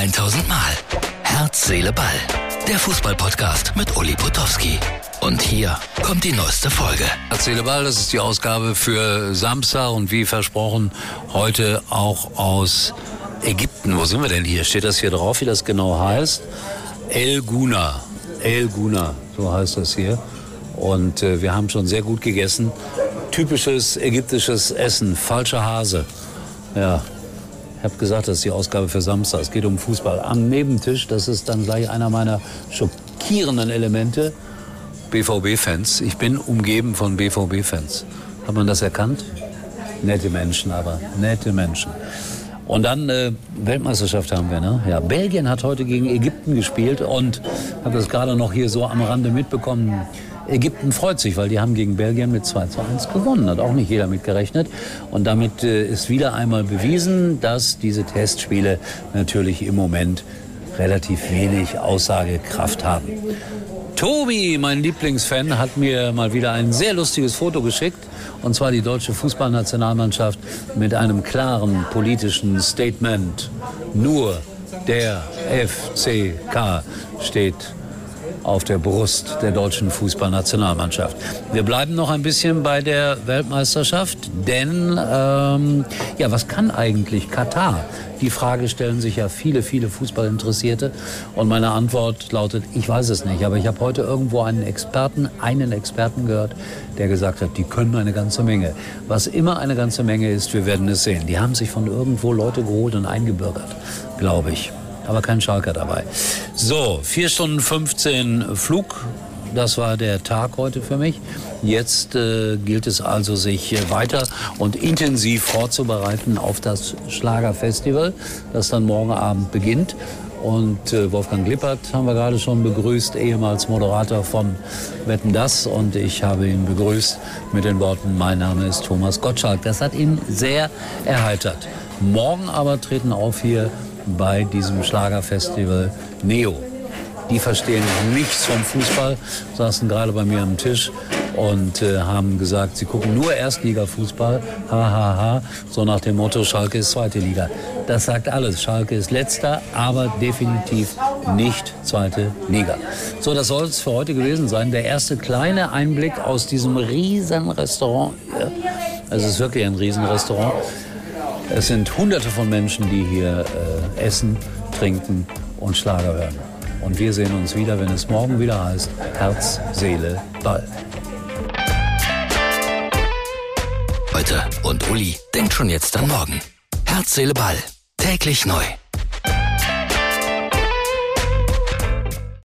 1000 Mal. Herz, Seele, Ball. Der Fußballpodcast mit Uli Potowski. Und hier kommt die neueste Folge. Herz, Seele, Ball, das ist die Ausgabe für Samstag und wie versprochen heute auch aus Ägypten. Wo sind wir denn hier? Steht das hier drauf, wie das genau heißt? El Guna. El Guna, so heißt das hier. Und äh, wir haben schon sehr gut gegessen. Typisches ägyptisches Essen, falscher Hase. Ja, ich habe gesagt, das ist die Ausgabe für Samstag. Es geht um Fußball. Am Nebentisch, das ist dann gleich einer meiner schockierenden Elemente, BVB-Fans. Ich bin umgeben von BVB-Fans. Hat man das erkannt? Nette Menschen, aber nette Menschen. Und dann äh, Weltmeisterschaft haben wir, ne? Ja, Belgien hat heute gegen Ägypten gespielt und habe das gerade noch hier so am Rande mitbekommen. Ägypten freut sich, weil die haben gegen Belgien mit 2 zu 1 gewonnen. Hat auch nicht jeder mit gerechnet. Und damit äh, ist wieder einmal bewiesen, dass diese Testspiele natürlich im Moment relativ wenig Aussagekraft haben. Tobi, mein Lieblingsfan, hat mir mal wieder ein sehr lustiges Foto geschickt. Und zwar die deutsche Fußballnationalmannschaft mit einem klaren politischen Statement. Nur der FCK steht auf der Brust der deutschen Fußballnationalmannschaft. Wir bleiben noch ein bisschen bei der Weltmeisterschaft, denn ähm, ja, was kann eigentlich Katar? Die Frage stellen sich ja viele, viele Fußballinteressierte und meine Antwort lautet, ich weiß es nicht, aber ich habe heute irgendwo einen Experten, einen Experten gehört, der gesagt hat, die können eine ganze Menge. Was immer eine ganze Menge ist, wir werden es sehen. Die haben sich von irgendwo Leute geholt und eingebürgert, glaube ich aber kein Schalker dabei. So, 4 Stunden 15 Flug. Das war der Tag heute für mich. Jetzt äh, gilt es also, sich weiter und intensiv vorzubereiten auf das Schlagerfestival, das dann morgen Abend beginnt. Und äh, Wolfgang Lippert haben wir gerade schon begrüßt, ehemals Moderator von Wetten Das. Und ich habe ihn begrüßt mit den Worten, mein Name ist Thomas Gottschalk. Das hat ihn sehr erheitert. Morgen aber treten auf hier bei diesem Schlagerfestival Neo. Die verstehen nichts vom Fußball, saßen gerade bei mir am Tisch und äh, haben gesagt, sie gucken nur Erstliga-Fußball, hahaha, ha, ha. so nach dem Motto, Schalke ist zweite Liga. Das sagt alles. Schalke ist letzter, aber definitiv nicht zweite Liga. So, das soll es für heute gewesen sein. Der erste kleine Einblick aus diesem riesen Restaurant. Es ist wirklich ein Riesenrestaurant. Es sind hunderte von Menschen, die hier äh, essen, trinken und Schlager hören. Und wir sehen uns wieder, wenn es morgen wieder heißt Herz, Seele, Ball. Heute und Uli denkt schon jetzt an morgen. Herz, Seele, Ball. Täglich neu.